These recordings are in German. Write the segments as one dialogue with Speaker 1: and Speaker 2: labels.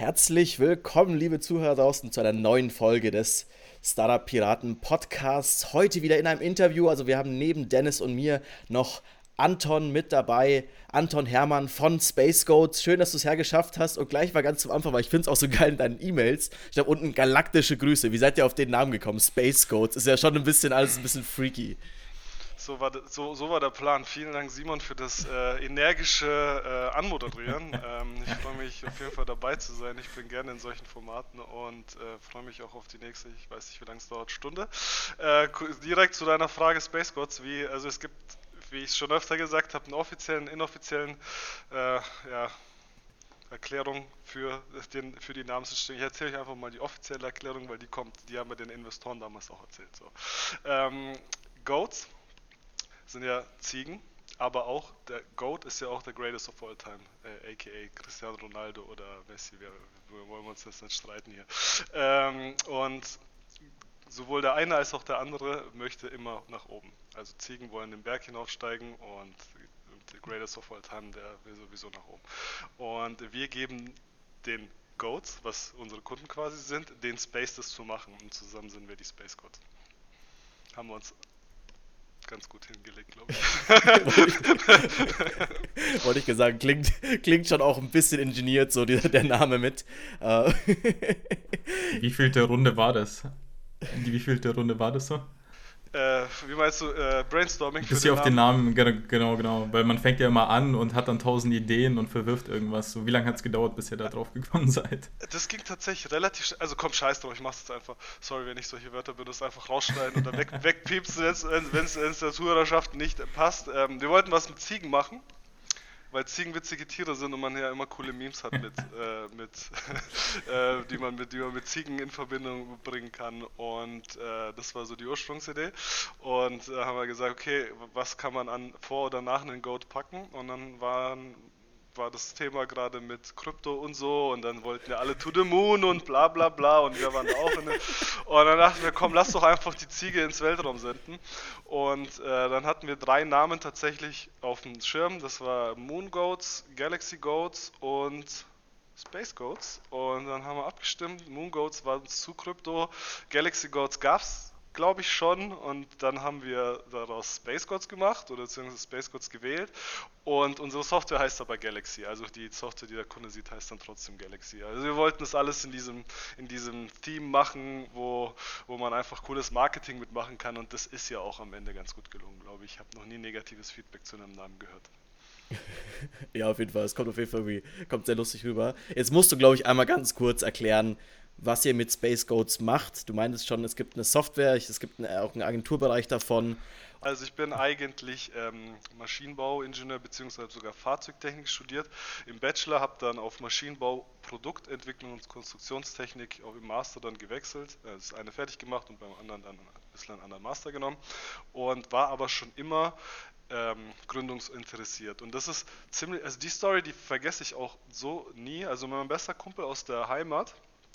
Speaker 1: Herzlich willkommen, liebe Zuhörer draußen, zu einer neuen Folge des Startup Piraten Podcasts. Heute wieder in einem Interview. Also, wir haben neben Dennis und mir noch Anton mit dabei. Anton Hermann von Space Goats. Schön, dass du es hergeschafft hast. Und gleich mal ganz zum Anfang, weil ich finde es auch so geil in deinen E-Mails. Ich habe unten galaktische Grüße. Wie seid ihr auf den Namen gekommen? Space Goats. Ist ja schon ein bisschen alles ein bisschen freaky.
Speaker 2: So war, so, so war der Plan. Vielen Dank, Simon, für das äh, energische äh, Anmoderieren. ähm, ich freue mich auf jeden Fall dabei zu sein. Ich bin gerne in solchen Formaten und äh, freue mich auch auf die nächste, ich weiß nicht, wie lange es dauert, Stunde. Äh, direkt zu deiner Frage Space Gods. Wie, also es gibt, wie ich es schon öfter gesagt habe, einen offiziellen, inoffiziellen, äh, ja, Erklärung für, den, für die Namensentstehung. Ich erzähle euch einfach mal die offizielle Erklärung, weil die kommt, die haben wir den Investoren damals auch erzählt. So. Ähm, Goats sind ja Ziegen, aber auch der GOAT ist ja auch der Greatest of All Time, äh, aka Cristiano Ronaldo oder Messi, wir, wir wollen uns jetzt nicht streiten hier. Ähm, und sowohl der eine als auch der andere möchte immer nach oben. Also Ziegen wollen den Berg hinaufsteigen und der Greatest of All Time, der will sowieso nach oben. Und wir geben den Goats, was unsere Kunden quasi sind, den Space das zu machen. Und zusammen sind wir die Space Goats. Haben wir uns ganz gut hingelegt, glaube
Speaker 1: ich. Wollte ich gesagt, klingt, klingt schon auch ein bisschen ingeniert, so die, der Name mit.
Speaker 3: Äh. Wie vielte Runde war das? Die wievielte Runde war das so?
Speaker 2: Äh, wie meinst du, äh, Brainstorming?
Speaker 3: Bis hier auf den Namen, genau, genau. Weil man fängt ja immer an und hat dann tausend Ideen und verwirft irgendwas. So, wie lange hat es gedauert, bis ihr da drauf gekommen seid?
Speaker 2: Das ging tatsächlich relativ schnell. Also komm, scheiß drauf, ich mach's jetzt einfach. Sorry, wenn ich solche Wörter benutze, einfach rausschneiden oder weg, wegpiepsen, wenn es der Zuhörerschaft nicht passt. Ähm, wir wollten was mit Ziegen machen weil Ziegen witzige Tiere sind und man ja immer coole Memes hat mit, äh, mit äh, die man mit die man mit Ziegen in Verbindung bringen kann. Und äh, das war so die Ursprungsidee. Und äh, haben wir gesagt, okay, was kann man an vor oder nach einem Goat packen? Und dann waren war das Thema gerade mit Krypto und so und dann wollten ja alle to the moon und bla bla bla und wir waren auch in der, und dann dachten wir, komm, lass doch einfach die Ziege ins Weltraum senden. Und äh, dann hatten wir drei Namen tatsächlich auf dem Schirm, das war Moon Goats, Galaxy Goats und Space Goats. Und dann haben wir abgestimmt, Moon Goats war zu Krypto, Galaxy Goats gab's glaube ich schon. Und dann haben wir daraus Space Gods gemacht oder beziehungsweise Space Gods gewählt. Und unsere Software heißt aber Galaxy. Also die Software, die der Kunde sieht, heißt dann trotzdem Galaxy. Also wir wollten das alles in diesem, in diesem Theme machen, wo, wo man einfach cooles Marketing mitmachen kann. Und das ist ja auch am Ende ganz gut gelungen, glaube ich. Ich habe noch nie negatives Feedback zu einem Namen gehört.
Speaker 1: ja, auf jeden Fall. Es kommt auf jeden Fall irgendwie, kommt sehr lustig rüber. Jetzt musst du, glaube ich, einmal ganz kurz erklären, was ihr mit Space Goats macht. Du meintest schon, es gibt eine Software, es gibt auch einen Agenturbereich davon.
Speaker 2: Also ich bin eigentlich ähm, Maschinenbauingenieur bzw. sogar Fahrzeugtechnik studiert. Im Bachelor habe dann auf Maschinenbau, Produktentwicklung und Konstruktionstechnik auch im Master dann gewechselt. Also das eine fertig gemacht und beim anderen dann ein bisschen einen anderen Master genommen und war aber schon immer ähm, gründungsinteressiert. Und das ist ziemlich, also die Story, die vergesse ich auch so nie. Also mein bester Kumpel aus der Heimat,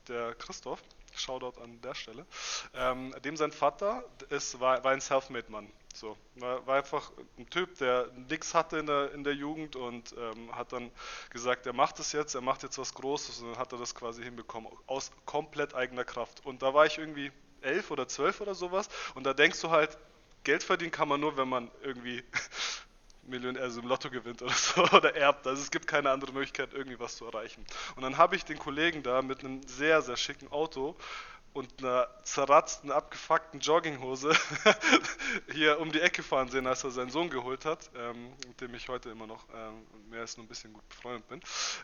Speaker 2: der Christoph, Shoutout an der Stelle, ähm, dem sein Vater ist, war, war ein Selfmade-Mann. So, war, einfach ein Typ, der nichts hatte in der, in der Jugend und ähm, hat dann gesagt, er macht es jetzt, er macht jetzt was Großes und dann hat er das quasi hinbekommen, aus komplett eigener Kraft. Und da war ich irgendwie elf oder zwölf oder sowas und da denkst du halt, Geld verdienen kann man nur, wenn man irgendwie Millionär, also im Lotto gewinnt oder so oder erbt. Also es gibt keine andere Möglichkeit, irgendwie was zu erreichen. Und dann habe ich den Kollegen da mit einem sehr, sehr schicken Auto und einer zerratzten, abgefuckten Jogginghose hier um die Ecke fahren sehen, als er seinen Sohn geholt hat, ähm, mit dem ich heute immer noch ähm, mehr als nur ein bisschen gut befreundet bin.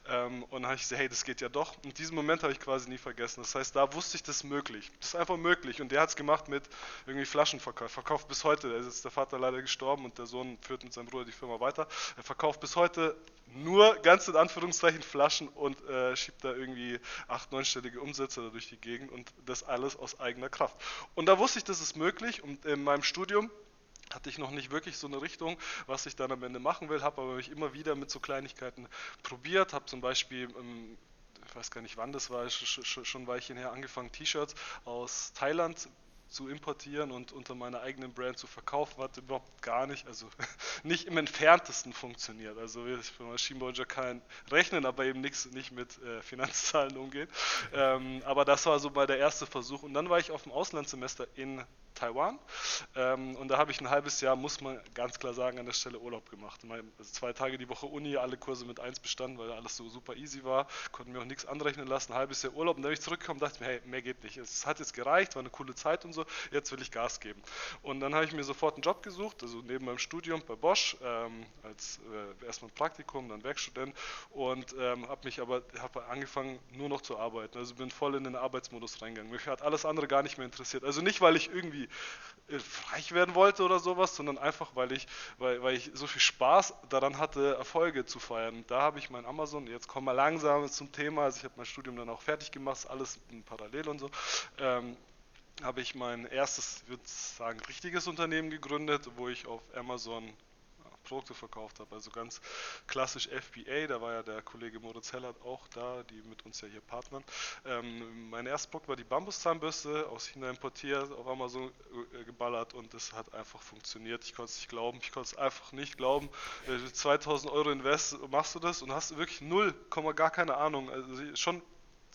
Speaker 2: Ähm, und dann habe ich gesagt, hey, das geht ja doch. Und diesen Moment habe ich quasi nie vergessen. Das heißt, da wusste ich, das ist möglich. Das ist einfach möglich. Und der hat es gemacht mit irgendwie Flaschenverkauf. Verkauft bis heute. Da ist jetzt der Vater leider gestorben und der Sohn führt mit seinem Bruder die Firma weiter. Er verkauft bis heute nur ganz in Anführungszeichen Flaschen und äh, schiebt da irgendwie acht, neunstellige Umsätze durch die Gegend und das alles aus eigener Kraft. Und da wusste ich, das ist möglich und in meinem Studium hatte ich noch nicht wirklich so eine Richtung, was ich dann am Ende machen will, habe aber mich immer wieder mit so Kleinigkeiten probiert, habe zum Beispiel ähm, ich weiß gar nicht wann das war, schon ein Weilchen her angefangen, T-Shirts aus Thailand zu importieren und unter meiner eigenen Brand zu verkaufen, hat überhaupt gar nicht, also nicht im entferntesten funktioniert. Also ich bin Maschinenbauer kein Rechnen, aber eben nichts nicht mit äh, Finanzzahlen umgehen. Ähm, aber das war so bei der erste Versuch. Und dann war ich auf dem Auslandssemester in Taiwan. Ähm, und da habe ich ein halbes Jahr, muss man ganz klar sagen, an der Stelle Urlaub gemacht. Also zwei Tage die Woche Uni, alle Kurse mit 1 bestanden, weil alles so super easy war. Konnten mir auch nichts anrechnen lassen. Ein halbes Jahr Urlaub. Und dann bin ich zurückgekommen und dachte mir, hey, mehr geht nicht. Es hat jetzt gereicht, war eine coole Zeit und so. Jetzt will ich Gas geben. Und dann habe ich mir sofort einen Job gesucht, also neben meinem Studium bei Bosch, ähm, als äh, erstmal Praktikum, dann Werkstudent. Und ähm, habe mich aber hab angefangen, nur noch zu arbeiten. Also bin voll in den Arbeitsmodus reingegangen. Mich hat alles andere gar nicht mehr interessiert. Also nicht, weil ich irgendwie reich werden wollte oder sowas, sondern einfach, weil ich, weil, weil ich so viel Spaß daran hatte, Erfolge zu feiern. Und da habe ich mein Amazon, jetzt kommen wir langsam zum Thema, also ich habe mein Studium dann auch fertig gemacht, alles parallel und so, ähm, habe ich mein erstes, ich würde sagen, richtiges Unternehmen gegründet, wo ich auf Amazon Produkte verkauft habe. Also ganz klassisch FBA, da war ja der Kollege Moritz Hellert auch da, die mit uns ja hier partnern. Ähm, mein erstes Produkt war die Bambuszahnbürste, aus China importiert, auf Amazon äh, geballert und das hat einfach funktioniert. Ich konnte es nicht glauben, ich konnte es einfach nicht glauben. Äh, 2000 Euro Invest, machst du das und hast wirklich null, gar keine Ahnung. Also schon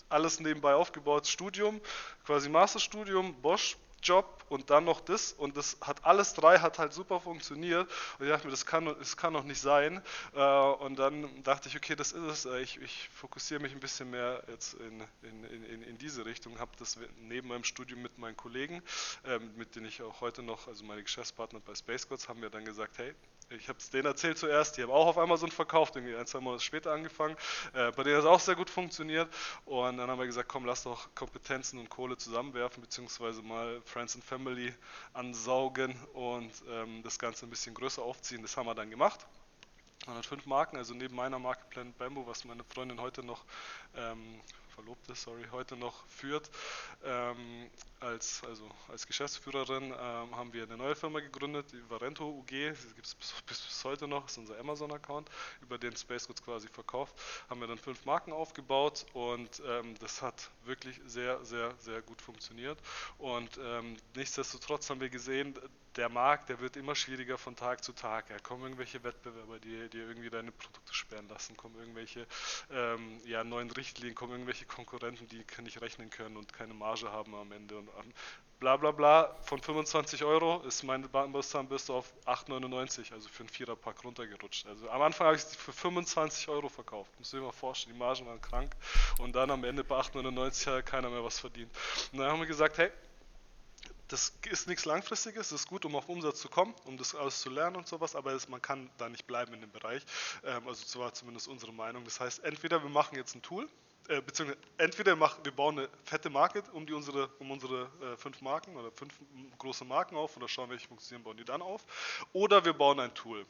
Speaker 2: alles nebenbei aufgebaut, Studium, quasi Masterstudium, Bosch, Job und dann noch das und das hat alles drei hat halt super funktioniert und ich dachte mir, das kann, das kann doch nicht sein. Äh, und dann dachte ich, okay, das ist es, äh, ich, ich fokussiere mich ein bisschen mehr jetzt in, in, in, in diese Richtung, habe das neben meinem Studium mit meinen Kollegen, ähm, mit denen ich auch heute noch, also meine Geschäftspartner bei Space Gods, haben wir dann gesagt, hey, ich habe es denen erzählt zuerst, die haben auch auf Amazon verkauft, irgendwie ein, zwei Monate später angefangen. Äh, bei denen hat es auch sehr gut funktioniert. Und dann haben wir gesagt, komm, lass doch Kompetenzen und Kohle zusammenwerfen, beziehungsweise mal Friends and Family ansaugen und ähm, das Ganze ein bisschen größer aufziehen. Das haben wir dann gemacht. Man hat fünf Marken, also neben meiner Marke Planet Bamboo, was meine Freundin heute noch ähm, Verlobte, sorry, heute noch führt. Ähm, als, also als Geschäftsführerin ähm, haben wir eine neue Firma gegründet, die Varento UG, die gibt es bis, bis, heute noch, ist unser Amazon-Account, über den Space Goods quasi verkauft. Haben wir dann fünf Marken aufgebaut und ähm, das hat wirklich sehr, sehr, sehr gut funktioniert. Und ähm, nichtsdestotrotz haben wir gesehen, der Markt, der wird immer schwieriger von Tag zu Tag. Ja, kommen irgendwelche Wettbewerber, die dir irgendwie deine Produkte sperren lassen, kommen irgendwelche ähm, ja, neuen Richtlinien, kommen irgendwelche Konkurrenten, die nicht rechnen können und keine Marge haben am Ende. Und bla bla bla, von 25 Euro ist meine Zahnbürste auf 8,99, also für einen Viererpack runtergerutscht. Also am Anfang habe ich sie für 25 Euro verkauft. Muss ich mir mal vorstellen, die Margen waren krank. Und dann am Ende bei 8,99 hat keiner mehr was verdient. Und dann haben wir gesagt, hey, das ist nichts Langfristiges, das ist gut, um auf Umsatz zu kommen, um das alles zu lernen und sowas, aber das, man kann da nicht bleiben in dem Bereich. Ähm, also das war zumindest unsere Meinung. Das heißt, entweder wir machen jetzt ein Tool, äh, beziehungsweise entweder machen, wir bauen eine fette Marke um, die unsere, um unsere äh, fünf Marken oder fünf große Marken auf oder schauen, welche funktionieren, bauen die dann auf, oder wir bauen ein Tool.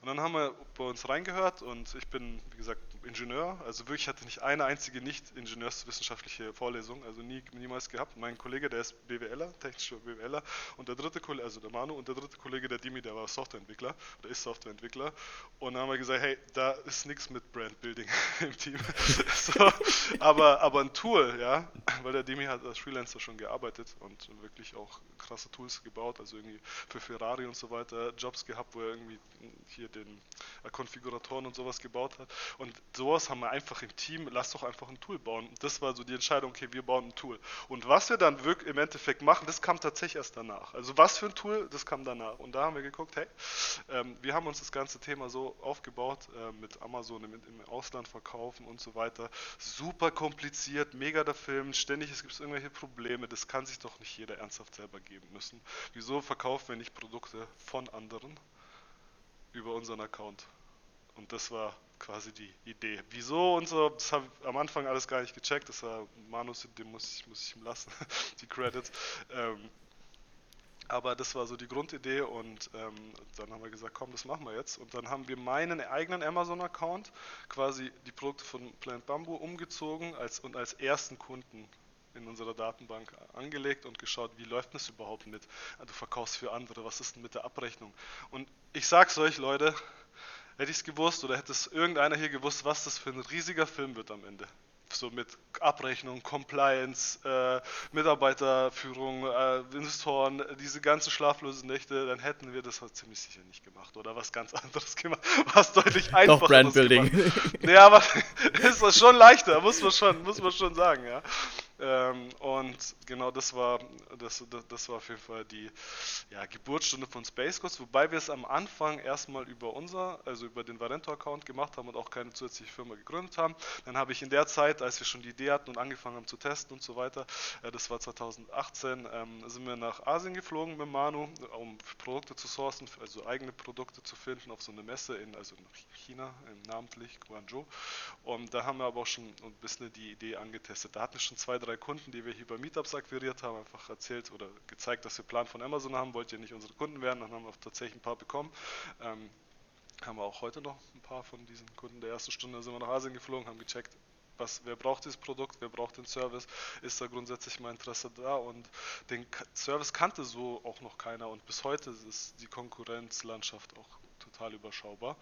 Speaker 2: Und dann haben wir bei uns reingehört und ich bin, wie gesagt, Ingenieur, also wirklich hatte nicht eine einzige nicht ingenieurswissenschaftliche Vorlesung, also nie, niemals gehabt. Mein Kollege, der ist BWLer, technischer BWLer und der dritte Kollege, also der Manu und der dritte Kollege, der Dimi, der war Softwareentwickler oder ist Softwareentwickler und dann haben wir gesagt, hey, da ist nichts mit Brandbuilding im Team. so, aber, aber ein Tool, ja, weil der Demi hat als Freelancer schon gearbeitet und wirklich auch krasse Tools gebaut, also irgendwie für Ferrari und so weiter Jobs gehabt, wo er irgendwie hier den äh, Konfiguratoren und sowas gebaut hat. Und sowas haben wir einfach im Team, lass doch einfach ein Tool bauen. Das war so die Entscheidung, okay, wir bauen ein Tool. Und was wir dann wirklich im Endeffekt machen, das kam tatsächlich erst danach. Also was für ein Tool, das kam danach. Und da haben wir geguckt, hey, ähm, wir haben uns das ganze Thema so aufgebaut, äh, mit Amazon im, im Ausland verkaufen und so weiter. Super kompliziert, mega der Film, ständig es gibt irgendwelche Probleme, das kann sich doch nicht jeder ernsthaft selber geben müssen. Wieso verkaufen wir nicht Produkte von anderen über unseren Account? Und das war quasi die Idee. Wieso und so, das habe ich am Anfang alles gar nicht gecheckt, das war Manus, dem muss ich, muss ich ihm lassen, die Credits. Ähm, aber das war so die Grundidee und ähm, dann haben wir gesagt, komm, das machen wir jetzt. Und dann haben wir meinen eigenen Amazon-Account, quasi die Produkte von Plant Bamboo umgezogen als, und als ersten Kunden in unserer Datenbank angelegt und geschaut, wie läuft das überhaupt mit? Du verkaufst für andere, was ist denn mit der Abrechnung? Und ich sag's euch, Leute, hätte ich es gewusst oder hätte es irgendeiner hier gewusst, was das für ein riesiger Film wird am Ende. so mit Abrechnung, Compliance, äh, Mitarbeiterführung, äh, Investoren, diese ganzen schlaflosen Nächte, dann hätten wir das halt ziemlich sicher nicht gemacht oder was ganz anderes gemacht, was deutlich einfacher
Speaker 1: Doch Brandbuilding.
Speaker 2: Ja, aber ist das schon leichter, muss man schon, muss man schon sagen, ja. Ähm, und genau das war, das, das, das, war auf jeden Fall die ja, Geburtsstunde von Space Coast, wobei wir es am Anfang erstmal über unser, also über den Varento-Account gemacht haben und auch keine zusätzliche Firma gegründet haben. Dann habe ich in der Zeit, als wir schon die Idee hatten und angefangen haben zu testen und so weiter, äh, das war 2018, ähm, sind wir nach Asien geflogen mit Manu, um Produkte zu sourcen, also eigene Produkte zu finden auf so eine Messe in, also in China, namentlich Guangzhou. Und da haben wir aber auch schon ein bisschen die Idee angetestet. Da hatten wir schon zwei, drei drei Kunden, die wir hier bei Meetups akquiriert haben, einfach erzählt oder gezeigt, dass wir Plan von Amazon haben, wollt ihr nicht unsere Kunden werden, dann haben wir auch tatsächlich ein paar bekommen. Ähm, haben wir auch heute noch ein paar von diesen Kunden der ersten Stunde sind wir nach Asien geflogen, haben gecheckt, was, wer braucht dieses Produkt, wer braucht den Service, ist da grundsätzlich mal Interesse da und den Service kannte so auch noch keiner und bis heute ist die Konkurrenzlandschaft auch total überschaubar.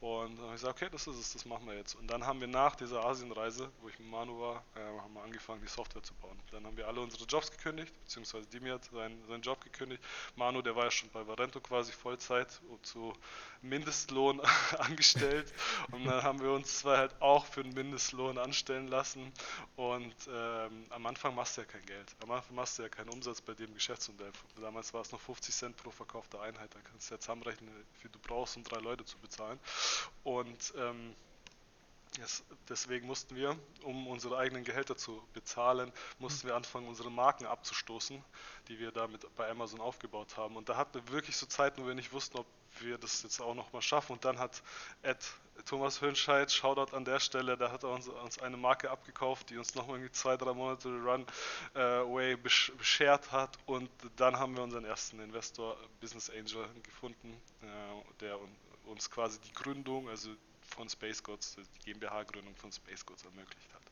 Speaker 2: Und dann habe ich gesagt, okay, das ist es, das machen wir jetzt. Und dann haben wir nach dieser Asienreise, wo ich mit Manu war, äh, haben wir angefangen, die Software zu bauen. Dann haben wir alle unsere Jobs gekündigt, beziehungsweise Dimi hat seinen, seinen Job gekündigt. Manu, der war ja schon bei Varento quasi Vollzeit zu Mindestlohn angestellt. Und dann haben wir uns zwei halt auch für einen Mindestlohn anstellen lassen. Und ähm, am Anfang machst du ja kein Geld. Am Anfang machst du ja keinen Umsatz bei dem Geschäftsmodell. Damals war es noch 50 Cent pro verkaufte Einheit. Da kannst du jetzt zusammenrechnen, wie du brauchst, um drei Leute zu bezahlen. Und ähm, das, deswegen mussten wir, um unsere eigenen Gehälter zu bezahlen, mussten wir anfangen, unsere Marken abzustoßen, die wir damit bei Amazon aufgebaut haben. Und da hatten wir wirklich so Zeiten, wo wir nicht wussten, ob wir das jetzt auch nochmal schaffen. Und dann hat Ed Thomas Hönscheid, Shoutout an der Stelle, da hat er uns, uns eine Marke abgekauft, die uns nochmal irgendwie zwei, drei Monate Runway beschert hat. Und dann haben wir unseren ersten Investor, Business Angel, gefunden, äh, der uns quasi die Gründung, also von Space Gods, die GmbH-Gründung von Space Gods ermöglicht hat.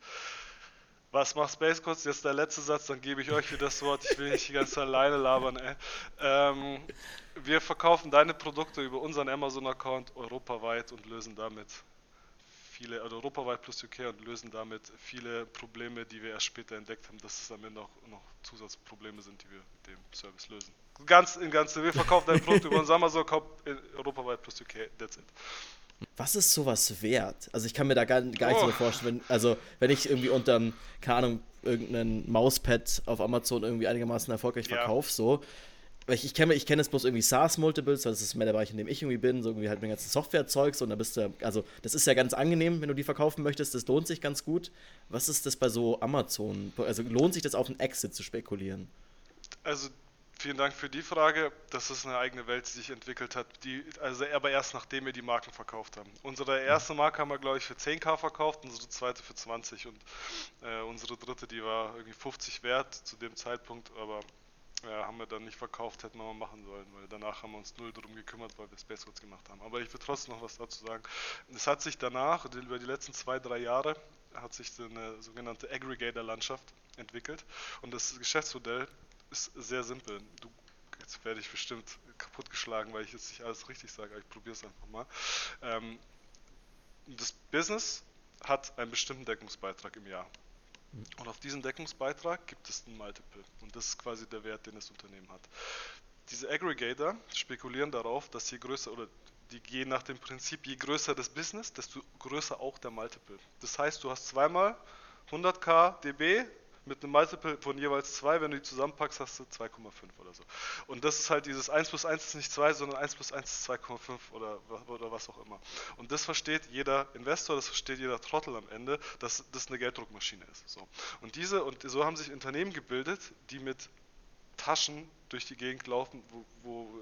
Speaker 2: Was macht Space Codes? Jetzt der letzte Satz, dann gebe ich euch wieder das Wort. Ich will nicht die ganze Zeit alleine labern. Ey. Ähm, wir verkaufen deine Produkte über unseren Amazon-Account europaweit und lösen damit viele, also europaweit plus UK und lösen damit viele Probleme, die wir erst später entdeckt haben, dass es damit noch, noch Zusatzprobleme sind, die wir mit dem Service lösen. Ganz in Ganze, wir verkaufen dein Produkt über unseren Amazon-Account europaweit plus UK, that's it.
Speaker 1: Was ist sowas wert? Also ich kann mir da gar, gar nicht oh. so vorstellen, wenn, also wenn ich irgendwie unter, keine Ahnung, irgendein Mauspad auf Amazon irgendwie einigermaßen erfolgreich ja. verkaufe, so. Ich, ich kenne ich kenn jetzt bloß irgendwie SaaS-Multiples, das ist mehr der Bereich, in dem ich irgendwie bin, so irgendwie halt mit ganzen Software-Zeugs und da bist du, also das ist ja ganz angenehm, wenn du die verkaufen möchtest, das lohnt sich ganz gut. Was ist das bei so Amazon? Also lohnt sich das auf einen Exit zu spekulieren?
Speaker 2: Also Vielen Dank für die Frage. Das ist eine eigene Welt, die sich entwickelt hat. Die, also aber erst nachdem wir die Marken verkauft haben. Unsere erste Marke haben wir, glaube ich, für 10k verkauft, unsere zweite für 20 und äh, unsere dritte, die war irgendwie 50 wert zu dem Zeitpunkt, aber äh, haben wir dann nicht verkauft, hätten wir mal machen sollen, weil danach haben wir uns null darum gekümmert, weil wir Space Codes gemacht haben. Aber ich will trotzdem noch was dazu sagen. Es hat sich danach, über die letzten zwei, drei Jahre, hat sich eine sogenannte Aggregator-Landschaft entwickelt und das Geschäftsmodell ist sehr simpel. Du, jetzt werde ich bestimmt kaputtgeschlagen, weil ich jetzt nicht alles richtig sage, aber ich probiere es einfach mal. Ähm, das Business hat einen bestimmten Deckungsbeitrag im Jahr. Und auf diesen Deckungsbeitrag gibt es ein Multiple. Und das ist quasi der Wert, den das Unternehmen hat. Diese Aggregator spekulieren darauf, dass je größer oder die gehen nach dem Prinzip, je größer das Business, desto größer auch der Multiple. Das heißt, du hast zweimal 100k dB mit einem Multiple von jeweils 2, wenn du die zusammenpackst, hast du 2,5 oder so. Und das ist halt dieses 1 plus 1 ist nicht 2, sondern 1 plus 1 ist 2,5 oder, oder was auch immer. Und das versteht jeder Investor, das versteht jeder Trottel am Ende, dass das eine Gelddruckmaschine ist. So. Und diese, und so haben sich Unternehmen gebildet, die mit Taschen durch die Gegend laufen, wo,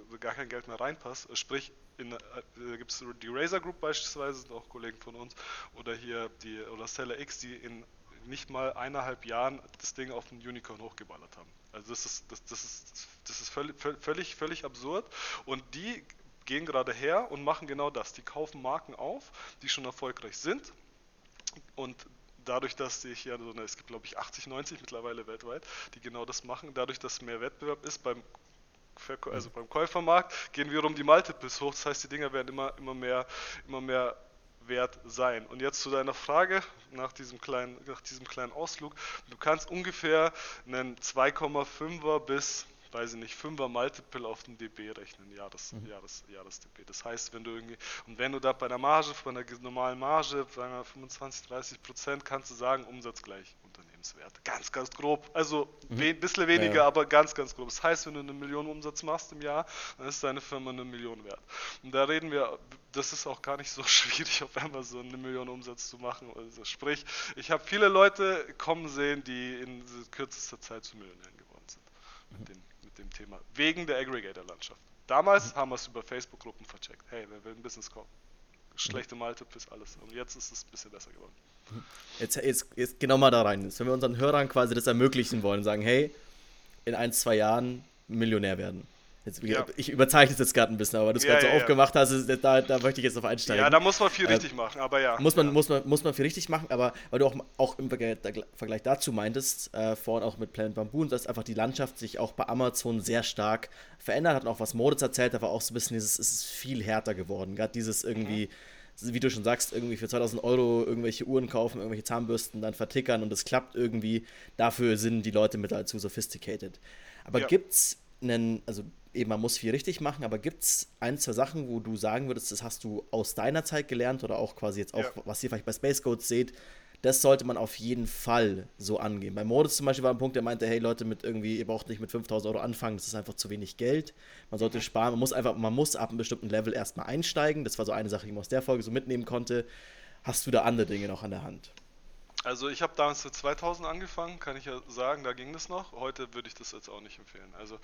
Speaker 2: wo gar kein Geld mehr reinpasst. Sprich, in, äh, gibt es die Razer Group beispielsweise, sind auch Kollegen von uns, oder hier die oder Seller X, die in nicht mal eineinhalb Jahren das Ding auf den Unicorn hochgeballert haben. Also das ist, das, das ist, das ist völlig, völlig, völlig absurd. Und die gehen gerade her und machen genau das. Die kaufen Marken auf, die schon erfolgreich sind. Und dadurch, dass ich ja so eine, es gibt glaube ich 80, 90 mittlerweile weltweit, die genau das machen, dadurch, dass mehr Wettbewerb ist beim also beim Käufermarkt, gehen wir um die Multiples hoch. Das heißt, die Dinger werden immer, immer mehr, immer mehr wert sein. Und jetzt zu deiner Frage nach diesem kleinen, nach diesem kleinen Ausflug. Du kannst ungefähr einen 2,5er bis weiß ich nicht, 5er Multiple auf den DB rechnen, Jahres, mhm. Jahres, Jahres-DB. Das heißt, wenn du irgendwie, und wenn du da bei der Marge, bei einer normalen Marge, sagen wir 25, 30 Prozent, kannst du sagen, Umsatz gleich Unternehmenswert. Ganz, ganz grob. Also ein mhm. bisschen weniger, ja. aber ganz, ganz grob. Das heißt, wenn du eine Million Umsatz machst im Jahr, dann ist deine Firma eine Million wert. Und da reden wir, das ist auch gar nicht so schwierig, auf Amazon eine Million Umsatz zu machen. Also sprich, ich habe viele Leute kommen sehen, die in kürzester Zeit zu Millionären geworden sind. Mhm. Mit den dem Thema, wegen der Aggregator-Landschaft. Damals haben wir es über Facebook-Gruppen vercheckt. Hey, wer will ein Business kaufen? Schlechte Multiples, alles. Und jetzt ist es ein bisschen besser geworden.
Speaker 1: Jetzt, jetzt, jetzt genau mal da rein. Jetzt, wenn wir unseren Hörern quasi das ermöglichen wollen, sagen, hey, in ein, zwei Jahren Millionär werden. Jetzt, ja. Ich überzeichne es jetzt gerade ein bisschen, aber du es ja, gerade so ja, aufgemacht hast, da, da möchte ich jetzt auf einsteigen.
Speaker 2: Ja, da muss man viel äh, richtig machen, aber ja.
Speaker 1: Muss man, Muss, man, muss man viel richtig machen, aber weil du auch, auch im Vergleich dazu meintest, äh, vorhin auch mit Planet Bamboo, dass einfach die Landschaft sich auch bei Amazon sehr stark verändert hat und auch was Moritz erzählt, da war auch so ein bisschen dieses, es ist viel härter geworden. Gerade dieses irgendwie. Mhm wie du schon sagst, irgendwie für 2000 Euro irgendwelche Uhren kaufen, irgendwelche Zahnbürsten dann vertickern und es klappt irgendwie. Dafür sind die Leute mit zu sophisticated. Aber ja. gibt's einen, also eben man muss viel richtig machen, aber gibt es ein, zwei Sachen, wo du sagen würdest, das hast du aus deiner Zeit gelernt oder auch quasi jetzt auch, ja. was ihr vielleicht bei Space Codes seht, das sollte man auf jeden Fall so angehen. Bei Modus zum Beispiel war ein Punkt, der meinte, hey Leute, mit irgendwie, ihr braucht nicht mit 5000 Euro anfangen, das ist einfach zu wenig Geld. Man sollte mhm. sparen, man muss einfach, man muss ab einem bestimmten Level erstmal einsteigen. Das war so eine Sache, die man aus der Folge so mitnehmen konnte. Hast du da andere Dinge noch an der Hand?
Speaker 2: Also ich habe damals für 2000 angefangen, kann ich ja sagen, da ging das noch. Heute würde ich das jetzt auch nicht empfehlen. Also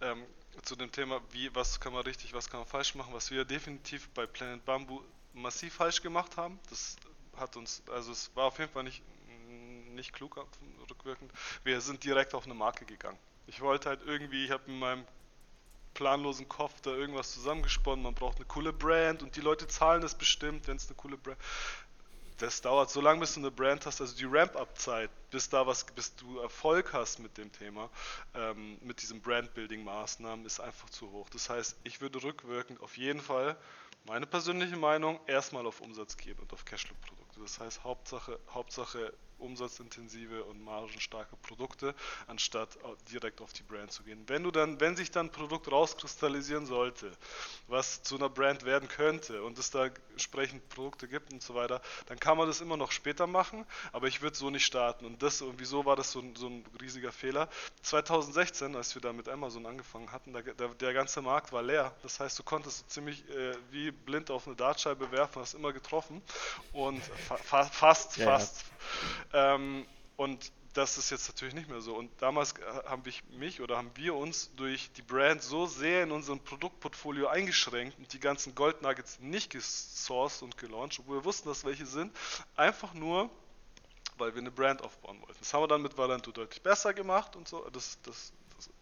Speaker 2: ähm, zu dem Thema, wie, was kann man richtig, was kann man falsch machen, was wir definitiv bei Planet Bamboo massiv falsch gemacht haben. Das hat uns, also es war auf jeden Fall nicht, nicht klug rückwirkend. Wir sind direkt auf eine Marke gegangen. Ich wollte halt irgendwie, ich habe in meinem planlosen Kopf da irgendwas zusammengesponnen, man braucht eine coole Brand und die Leute zahlen das bestimmt, wenn es eine coole Brand das dauert so lange, bis du eine Brand hast, also die Ramp-Up-Zeit, bis da was, bis du Erfolg hast mit dem Thema, ähm, mit diesen Brand-Building-Maßnahmen, ist einfach zu hoch. Das heißt, ich würde rückwirkend auf jeden Fall, meine persönliche Meinung, erstmal auf Umsatz gehen und auf Cashflow-Produkte. Das heißt, Hauptsache, Hauptsache umsatzintensive und margenstarke Produkte, anstatt direkt auf die Brand zu gehen. Wenn du dann, wenn sich dann ein Produkt rauskristallisieren sollte, was zu einer Brand werden könnte und es da entsprechend Produkte gibt und so weiter, dann kann man das immer noch später machen, aber ich würde so nicht starten. Und das und wieso war das so ein, so ein riesiger Fehler? 2016, als wir da mit Amazon angefangen hatten, der, der, der ganze Markt war leer. Das heißt, du konntest so ziemlich äh, wie blind auf eine Dartscheibe werfen, hast immer getroffen und fa fast, ja, fast. Ähm, und das ist jetzt natürlich nicht mehr so. Und damals habe ich mich oder haben wir uns durch die Brand so sehr in unserem Produktportfolio eingeschränkt und die ganzen Gold Nuggets nicht gesourced und gelauncht, obwohl wir wussten, dass welche sind, einfach nur, weil wir eine Brand aufbauen wollten. Das haben wir dann mit Valento deutlich besser gemacht und so. Das, das